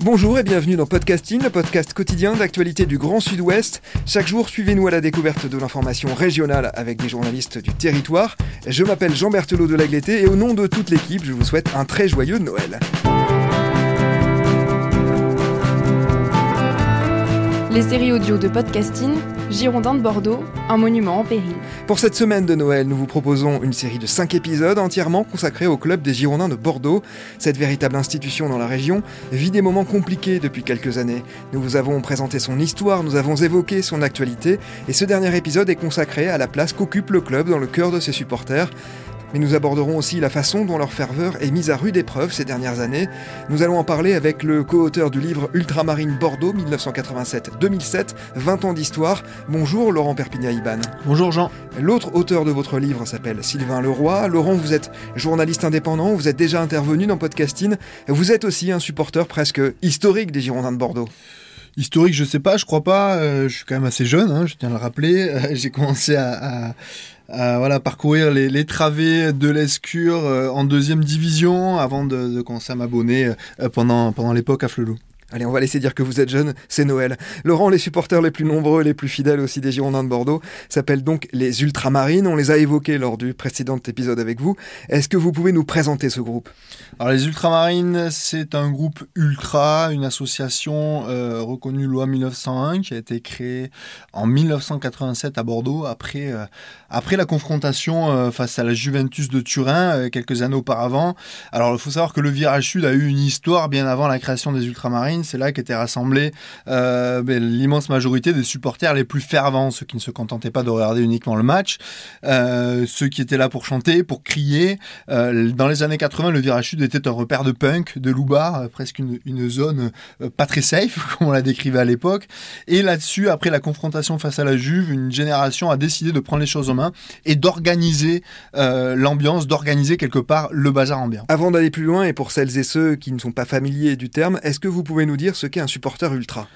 Bonjour et bienvenue dans Podcasting, le podcast quotidien d'actualité du Grand Sud-Ouest. Chaque jour, suivez-nous à la découverte de l'information régionale avec des journalistes du territoire. Je m'appelle Jean Berthelot de Lagleté et au nom de toute l'équipe, je vous souhaite un très joyeux Noël. Les séries audio de podcasting, Girondin de Bordeaux, un monument en péril. Pour cette semaine de Noël, nous vous proposons une série de 5 épisodes entièrement consacrés au club des Girondins de Bordeaux. Cette véritable institution dans la région vit des moments compliqués depuis quelques années. Nous vous avons présenté son histoire, nous avons évoqué son actualité, et ce dernier épisode est consacré à la place qu'occupe le club dans le cœur de ses supporters. Mais nous aborderons aussi la façon dont leur ferveur est mise à rude épreuve ces dernières années. Nous allons en parler avec le co-auteur du livre Ultramarine Bordeaux 1987-2007, 20 ans d'histoire. Bonjour Laurent Perpignan-Iban. Bonjour Jean. L'autre auteur de votre livre s'appelle Sylvain Leroy. Laurent, vous êtes journaliste indépendant, vous êtes déjà intervenu dans Podcasting. Vous êtes aussi un supporter presque historique des Girondins de Bordeaux. Historique, je sais pas, je crois pas. Euh, je suis quand même assez jeune, hein, je tiens à le rappeler. Euh, J'ai commencé à, à, voilà, parcourir les, les travées de l'Escure euh, en deuxième division avant de, de commencer à m'abonner euh, pendant, pendant l'époque à Flelou. Allez, on va laisser dire que vous êtes jeune, c'est Noël. Laurent, les supporters les plus nombreux et les plus fidèles aussi des Girondins de Bordeaux s'appellent donc les Ultramarines. On les a évoqués lors du précédent épisode avec vous. Est-ce que vous pouvez nous présenter ce groupe? Alors les Ultramarines, c'est un groupe ultra, une association euh, reconnue loi 1901 qui a été créée en 1987 à Bordeaux après, euh, la confrontation euh, face à la Juventus de Turin quelques années auparavant. Alors il faut savoir que le virage sud a eu une histoire bien avant la création des Ultramarines c'est là qu'étaient rassemblés euh, ben, l'immense majorité des supporters les plus fervents, ceux qui ne se contentaient pas de regarder uniquement le match, euh, ceux qui étaient là pour chanter, pour crier. Euh, dans les années 80, le virage était un repère de punk, de loubar, presque une, une zone pas très safe, comme on la décrivait à l'époque. Et là-dessus, après la confrontation face à la Juve, une génération a décidé de prendre les choses en main et d'organiser l'ambiance, d'organiser quelque part le bazar ambiant. Avant d'aller plus loin, et pour celles et ceux qui ne sont pas familiers du terme, est-ce que vous pouvez nous dire ce qu'est un supporter ultra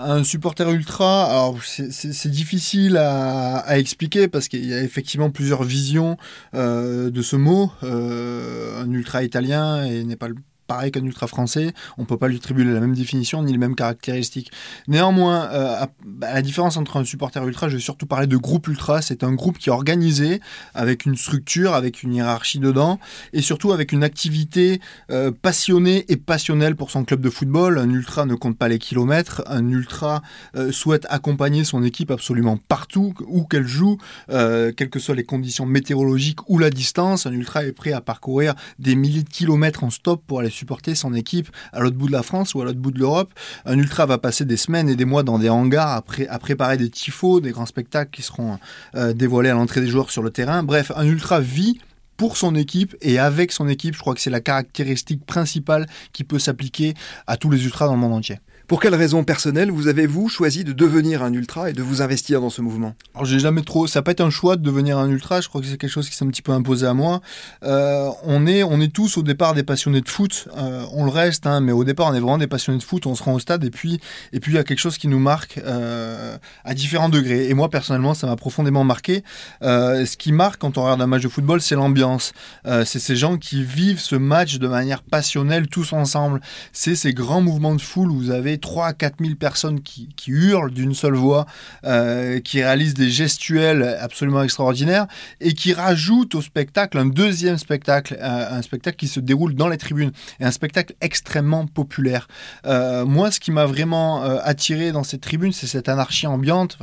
un supporter ultra, alors c'est difficile à, expliquer parce qu'il y a effectivement plusieurs visions euh, de ce mot. Euh, un ultra italien n'est pas le pareil qu'un ultra français, on peut pas lui attribuer la même définition ni les mêmes caractéristiques. Néanmoins, euh, à, à la différence entre un supporter ultra, je vais surtout parler de groupe ultra. C'est un groupe qui est organisé avec une structure, avec une hiérarchie dedans, et surtout avec une activité euh, passionnée et passionnelle pour son club de football. Un ultra ne compte pas les kilomètres. Un ultra euh, souhaite accompagner son équipe absolument partout où qu'elle joue, quelles que soient les conditions météorologiques ou la distance. Un ultra est prêt à parcourir des milliers de kilomètres en stop pour aller supporter son équipe à l'autre bout de la France ou à l'autre bout de l'Europe. Un ultra va passer des semaines et des mois dans des hangars à, pré à préparer des tifos, des grands spectacles qui seront euh, dévoilés à l'entrée des joueurs sur le terrain. Bref, un ultra vit pour son équipe et avec son équipe. Je crois que c'est la caractéristique principale qui peut s'appliquer à tous les ultras dans le monde entier. Pour quelles raisons personnelles vous avez-vous choisi de devenir un ultra et de vous investir dans ce mouvement? Alors j'ai jamais trop, ça n'a pas été un choix de devenir un ultra. Je crois que c'est quelque chose qui s'est un petit peu imposé à moi. Euh, on est, on est tous au départ des passionnés de foot. Euh, on le reste, hein, mais au départ on est vraiment des passionnés de foot. On se rend au stade et puis, et puis il y a quelque chose qui nous marque euh, à différents degrés. Et moi personnellement, ça m'a profondément marqué. Ce qui marque quand on regarde un match de football, c'est l'ambiance. C'est ces gens qui vivent ce match de manière passionnelle tous ensemble. C'est ces grands mouvements de foule où vous avez 3 à 4 000 personnes qui, hurlent d'une seule voix, euh, qui réalisent des gestuels absolument extraordinaires et qui rajoutent au spectacle un deuxième spectacle, un, un spectacle qui se déroule dans les tribunes et un spectacle extrêmement populaire. Euh, moi, ce qui m'a vraiment euh, attiré dans cette tribune, c'est cette anarchie ambiante.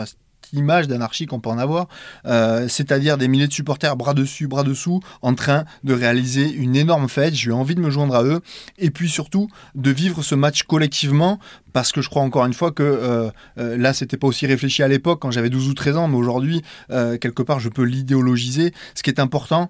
Image d'anarchie qu'on peut en avoir, euh, c'est-à-dire des milliers de supporters bras dessus, bras dessous, en train de réaliser une énorme fête. J'ai envie de me joindre à eux et puis surtout de vivre ce match collectivement parce que je crois encore une fois que euh, euh, là, c'était pas aussi réfléchi à l'époque quand j'avais 12 ou 13 ans, mais aujourd'hui, quelque part, je peux l'idéologiser. Ce qui est important,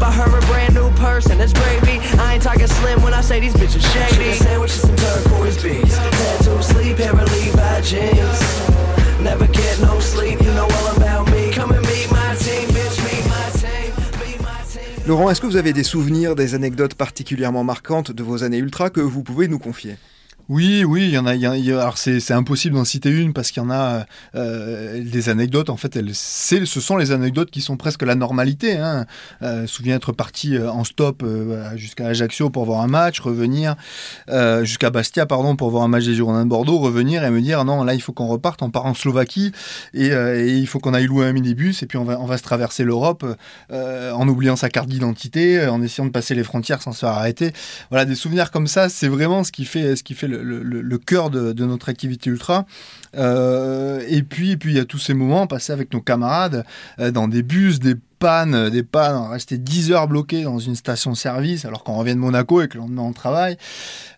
By her, a brand new person, it's gravy. I ain't talking slim when I say these bitches shady. Chicken sandwiches and turquoise beats. Tattoo sleep, hair and Levi jeans. Never get no sleep, you know all about me. Come and meet my team, bitch, meet my team, meet my team. Laurent, est-ce que vous avez des souvenirs, des anecdotes particulièrement marquantes de vos années ultra que vous pouvez nous confier? Oui, oui, il y en a. alors c'est impossible d'en citer une parce qu'il y en a euh, des anecdotes. En fait, elles, ce sont les anecdotes qui sont presque la normalité. Hein. Euh, souviens être parti euh, en stop euh, jusqu'à Ajaccio pour voir un match, revenir euh, jusqu'à Bastia, pardon, pour voir un match des Girondins de Bordeaux, revenir et me dire non, là il faut qu'on reparte. On part en Slovaquie et, euh, il faut qu'on aille louer un minibus et puis on va on va se traverser l'Europe euh, en oubliant sa carte d'identité, euh, en essayant de passer les frontières sans se faire arrêter. Voilà, des souvenirs comme ça, c'est vraiment ce qui fait, ce qui fait le, le- cœur de, de notre activité ultra. Euh, et puis, et puis il y a tous ces moments passés avec nos camarades euh, dans des bus, des pannes, euh, des pannes, restait 10 heures bloqués dans une station-service alors qu'on revient de Monaco et que l'on on travaille.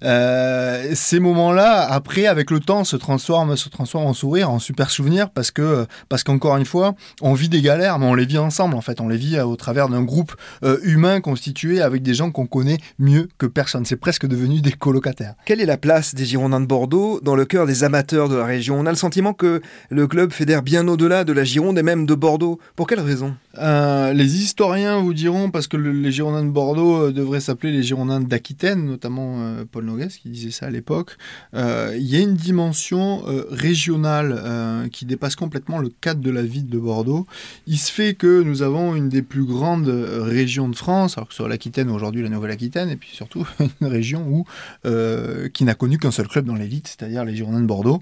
Euh, ces moments-là, après, avec le temps, se transforment, se transforment en sourire, en super souvenirs parce que, parce qu'encore une fois, on vit des galères, mais on les vit ensemble. En fait, on les vit euh, au travers d'un groupe humain constitué avec des gens qu'on connaît mieux que personne. C'est presque devenu des colocataires. Quelle est la place des Girondins de Bordeaux dans le cœur des amateurs de la région? On a le sentiment que le club fédère bien au-delà de la Gironde et même de Bordeaux. Pour quelle raison? Euh, les historiens vous diront, parce que le- les Girondins de Bordeaux euh, devraient s'appeler les Girondins d'Aquitaine, notamment euh, Paul Noguès qui disait ça à l'époque, euh, il y a une dimension régionale qui dépasse complètement le cadre de la ville de Bordeaux. Il se fait que nous avons une des plus grandes régions de France, alors que soit l'Aquitaine ou aujourd'hui la Nouvelle-Aquitaine, et puis surtout une région où, qui n'a connu qu'un seul club dans l'élite, c'est-à-dire les Girondins de Bordeaux.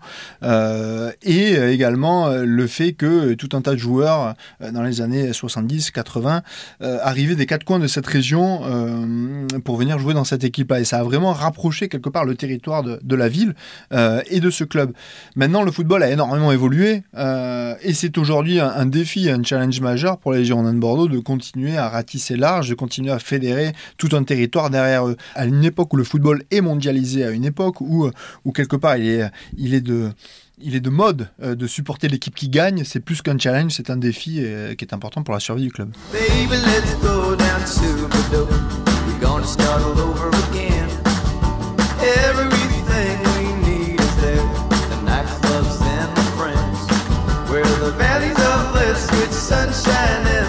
Et également le fait que tout un tas de joueurs dans les années 70, 80 euh, des quatre coins de cette région euh, pour venir jouer dans cette équipe-là. Et ça a vraiment rapproché quelque part le territoire de, la ville euh, et de ce club. Maintenant, le football a énormément évolué euh, et c'est aujourd'hui un, un défi, un challenge majeur pour les Girondins de Bordeaux de continuer à ratisser large, de continuer à fédérer tout un territoire derrière eux. À une époque où le football est mondialisé, à une époque où, où quelque part il est, il est de il est de mode euh, de supporter l'équipe qui gagne. C'est plus qu'un challenge, c'est un défi euh, qui est important pour la survie du club. Baby, let's go down to. We're gonna start all over again. Everything we need is there. The nightclubs and the friends. Where the valleys of bliss with sunshine and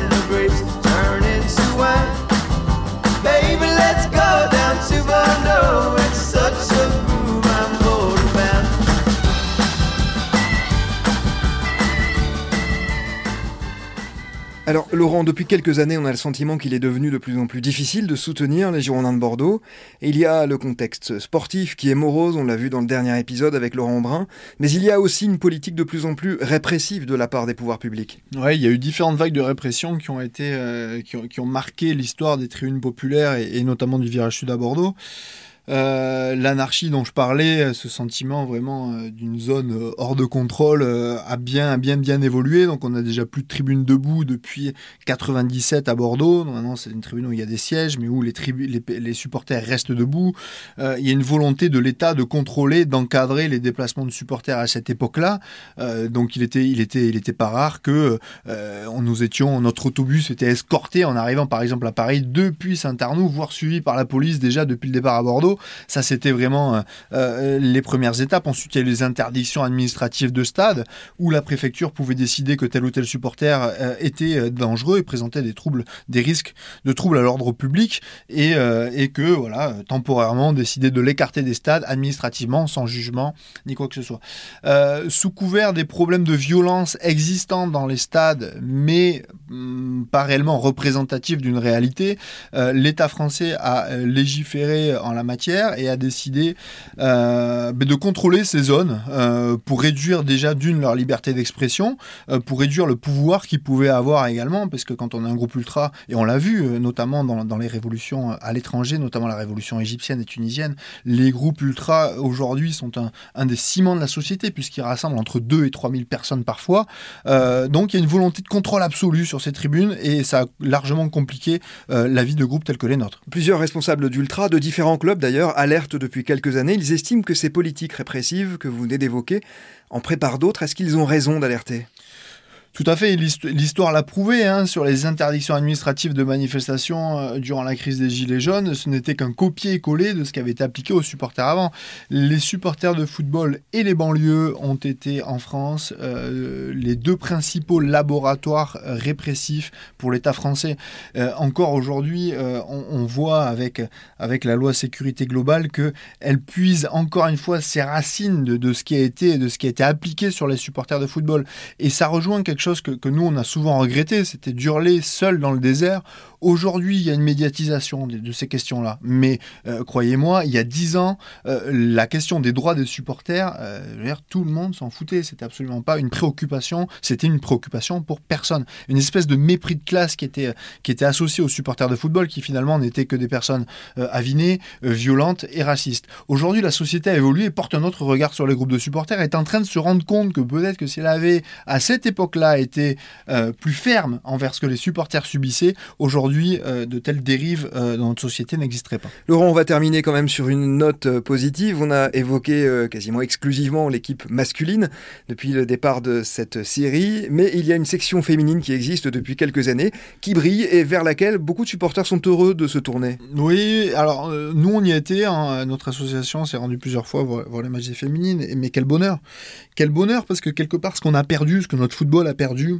Alors Laurent, depuis quelques années, on a le sentiment qu'il est devenu de plus en plus difficile de soutenir les Girondins de Bordeaux. Et il y a le contexte sportif qui est morose, on l'a vu dans le dernier épisode avec Laurent Brun, mais il y a aussi une politique de plus en plus répressive de la part des pouvoirs publics. Ouais, il y a eu différentes vagues de répression qui ont été, euh, qui ont marqué l'histoire des tribunes populaires et, et notamment du virage sud à Bordeaux. Euh, L'anarchie dont je parlais, ce sentiment vraiment euh, d'une zone euh, hors de contrôle, euh, a bien, bien, bien évolué. Donc, on a déjà plus de tribunes debout depuis 97 à Bordeaux. Maintenant, c'est une tribune où il y a des sièges, mais où les, les, les supporters restent debout. Euh, il y a une volonté de l'État de contrôler, d'encadrer les déplacements de supporters à cette époque-là. Euh, donc, il était, il était, il était pas rare que euh, nous étions, notre autobus était escorté en arrivant, par exemple, à Paris depuis Saint-Arnoux, voire suivi par la police déjà depuis le départ à Bordeaux. Ça, c'était vraiment euh, euh, les premières étapes. Ensuite, il y a eu les interdictions administratives de stade, où la préfecture pouvait décider que tel ou tel supporter euh, était dangereux et présentait des troubles, des risques de troubles à l'ordre public, et, que, voilà, temporairement, décider de l'écarter des stades administrativement, sans jugement, ni quoi que ce soit. Sous couvert des problèmes de violence existants dans les stades, mais hum, pas réellement représentatifs d'une réalité, l'État français a légiféré en la matière et a décidé euh, de contrôler ces zones euh, pour réduire déjà d'une leur liberté d'expression, euh, pour réduire le pouvoir qu'ils pouvaient avoir également, parce que quand on a un groupe ultra, et on l'a vu notamment dans, dans les révolutions à l'étranger, notamment la révolution égyptienne et tunisienne, les groupes ultra aujourd'hui sont un, un des ciments de la société puisqu'ils rassemblent entre 2 et 3 000 personnes parfois. Donc il y a une volonté de contrôle absolu sur ces tribunes et ça a largement compliqué la vie de groupes tels que les nôtres. Plusieurs responsables d'Ultra, de différents clubs d'ailleurs, alertent depuis quelques années. Ils estiment que ces politiques répressives que vous venez d'évoquer en préparent d'autres. Est-ce qu'ils ont raison d'alerter? Tout à fait, l'histo- l'histoire l'a prouvé, hein, sur les interdictions administratives de manifestations euh, durant la crise des Gilets jaunes, ce n'était qu'un copier-coller de ce qui avait été appliqué aux supporters avant. Les supporters de football et les banlieues ont été en France euh, les deux principaux laboratoires euh, répressifs pour l'État français. Encore aujourd'hui, on, voit avec, avec la loi sécurité globale que elle puise encore une fois ses racines de, de ce qui a été de ce qui a été appliqué sur les supporters de football. Et ça rejoint quelque chose que, nous, on a souvent regretté, c'était d'hurler seul dans le désert. Aujourd'hui, il y a une médiatisation de, ces questions-là. Mais euh, croyez-moi, il y a dix ans, euh, la question des droits des supporters, euh, tout le monde s'en foutait. C'était absolument pas une préoccupation. C'était une préoccupation pour personne. Une espèce de mépris de classe qui était, qui était associé aux supporters de football, qui finalement n'étaient que des personnes avinées, violentes et racistes. Aujourd'hui, la société a évolué et porte un autre regard sur les groupes de supporters. Est en train de se rendre compte que peut-être que si elle avait à cette époque-là été plus ferme envers ce que les supporters subissaient, aujourd'hui, euh, de telles dérives euh, dans notre société n'existeraient pas. Laurent, on va terminer quand même sur une note euh, positive. On a évoqué quasiment exclusivement l'équipe masculine depuis le départ de cette série, mais il y a une section féminine qui existe depuis quelques années, qui brille et vers laquelle beaucoup de supporters sont heureux de se tourner. Oui, alors nous on y a été, hein, notre association s'est rendue plusieurs fois voir, voir les matchs féminines, mais quel bonheur Quel bonheur parce que quelque part ce qu'on a perdu, ce que notre football a perdu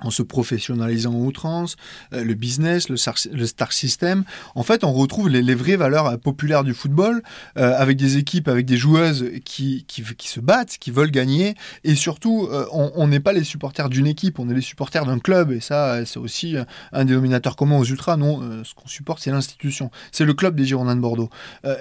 en se professionnalisant à outrance, euh, le business, le, star system, en fait on retrouve les, vraies valeurs euh, populaires du football euh, avec des équipes, avec des joueuses qui, qui, se battent, qui veulent gagner et surtout on n'est pas les supporters d'une équipe, on est les supporters d'un club et ça c'est aussi un dénominateur commun aux ultras. Non, ce qu'on supporte, c'est l'institution. C'est le club des Girondins de Bordeaux.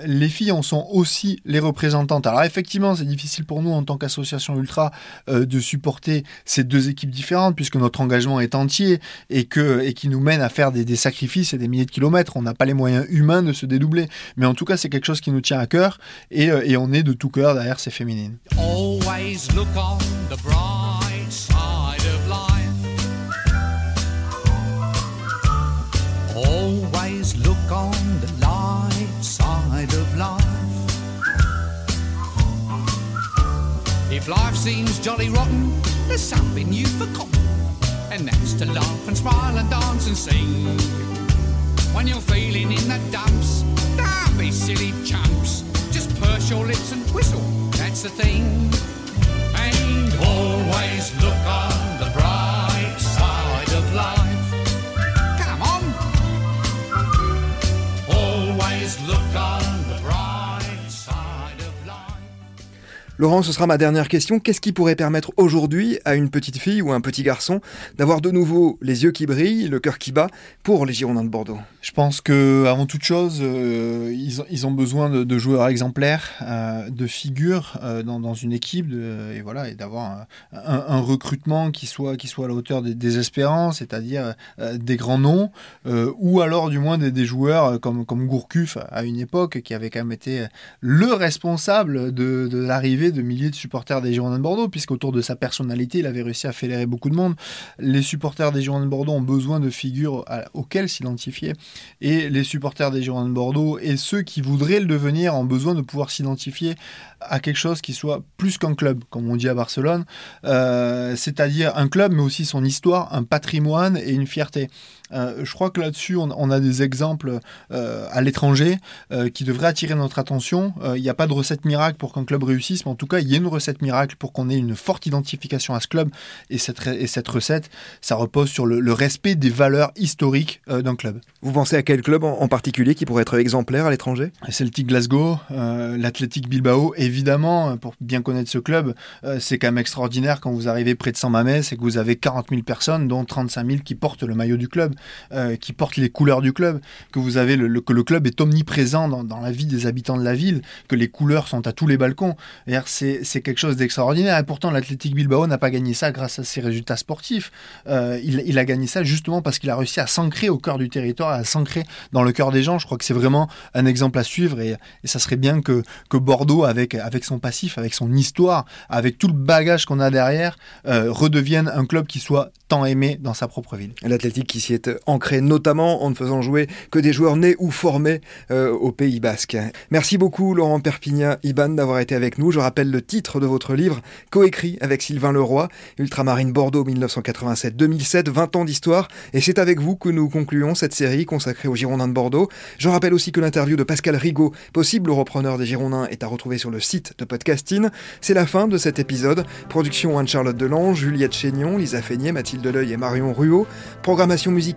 Les filles en sont aussi les représentantes. Alors effectivement, c'est difficile pour nous en tant qu'association ultra de supporter ces deux équipes différentes puisque notre engagement est entier et que et qui nous mène à faire des, des sacrifices et des milliers de kilomètres. On n'a pas les moyens humains de se dédoubler. Mais en tout cas, c'est quelque chose qui nous tient à cœur et, euh, et on est de tout cœur derrière ces féminines. Always look on the bright side of life. Always look on the light side of life. If life seems jolly rotten, there's something you've forgotten. That's to laugh and smile and dance and sing. When you're feeling in the dumps, don't be silly chumps. Just purse your lips and whistle, that's the thing. And always look on Laurent, ce sera ma dernière question. Qu'est-ce qui pourrait permettre aujourd'hui à une petite fille ou un petit garçon d'avoir de nouveau les yeux qui brillent, le cœur qui bat pour les Girondins de Bordeaux? Je pense que avant toute chose, euh, ils, ont, besoin de, joueurs exemplaires, euh, de figures euh, dans, une équipe, et voilà, et d'avoir un, recrutement qui soit à la hauteur des, espérances, c'est-à-dire des grands noms, ou alors du moins des, joueurs comme Gourcuff à une époque qui avait quand même été le responsable de l'arrivée de milliers de supporters des Girondins de Bordeaux, puisqu'autour de sa personnalité, il avait réussi à fédérer beaucoup de monde. Les supporters des Girondins de Bordeaux ont besoin de figures auxquelles s'identifier et les supporters des Girondins de Bordeaux et ceux qui voudraient le devenir ont besoin de pouvoir s'identifier à quelque chose qui soit plus qu'un club, comme on dit à Barcelone, euh, c'est-à-dire un club, mais aussi son histoire, un patrimoine et une fierté. Euh, je crois que là-dessus, on, on a des exemples euh, à l'étranger euh, qui devraient attirer notre attention. Il n'y a pas de recette miracle pour qu'un club réussisse, mais en tout cas, il y a une recette miracle pour qu'on ait une forte identification à ce club. Et cette, re- et cette recette, ça repose sur le, le respect des valeurs historiques d'un club. Vous pensez à quel club en, en particulier qui pourrait être exemplaire à l'étranger? Celtic Glasgow, l'Athletic Bilbao, évidemment, pour bien connaître ce club, c'est quand même extraordinaire quand vous arrivez près de San Mamés et que vous avez 40 000 personnes, dont 35 000 qui portent le maillot du club. Qui portent les couleurs du club, que vous avez le, que le club est omniprésent dans, la vie des habitants de la ville, que les couleurs sont à tous les balcons. C'est quelque chose d'extraordinaire. Et pourtant, l'Athletic Bilbao n'a pas gagné ça grâce à ses résultats sportifs. il, il, a gagné ça justement parce qu'il a réussi à s'ancrer au cœur du territoire, à s'ancrer dans le cœur des gens. Je crois que c'est vraiment un exemple à suivre et, et ça serait bien que, que Bordeaux, avec, avec son passif, avec son histoire, avec tout le bagage qu'on a derrière, euh, redevienne un club qui soit tant aimé dans sa propre ville. L'Athletic qui s'y est ancré notamment en ne faisant jouer que des joueurs nés ou formés euh, au Pays Basque. Merci beaucoup Laurent Perpignan Iban d'avoir été avec nous. Je rappelle le titre de votre livre, coécrit avec Sylvain Leroy, Ultramarine Bordeaux 1987-2007, 20 ans d'histoire. Et c'est avec vous que nous concluons cette série consacrée aux Girondins de Bordeaux. Je rappelle aussi que l'interview de Pascal Rigaud, possible repreneur des Girondins, est à retrouver sur le site de Podcasting. C'est la fin de cet épisode. Production Anne-Charlotte Delange, Juliette Chénion, Lisa Feignet, Mathilde Deleuil et Marion Ruot. Programmation musicale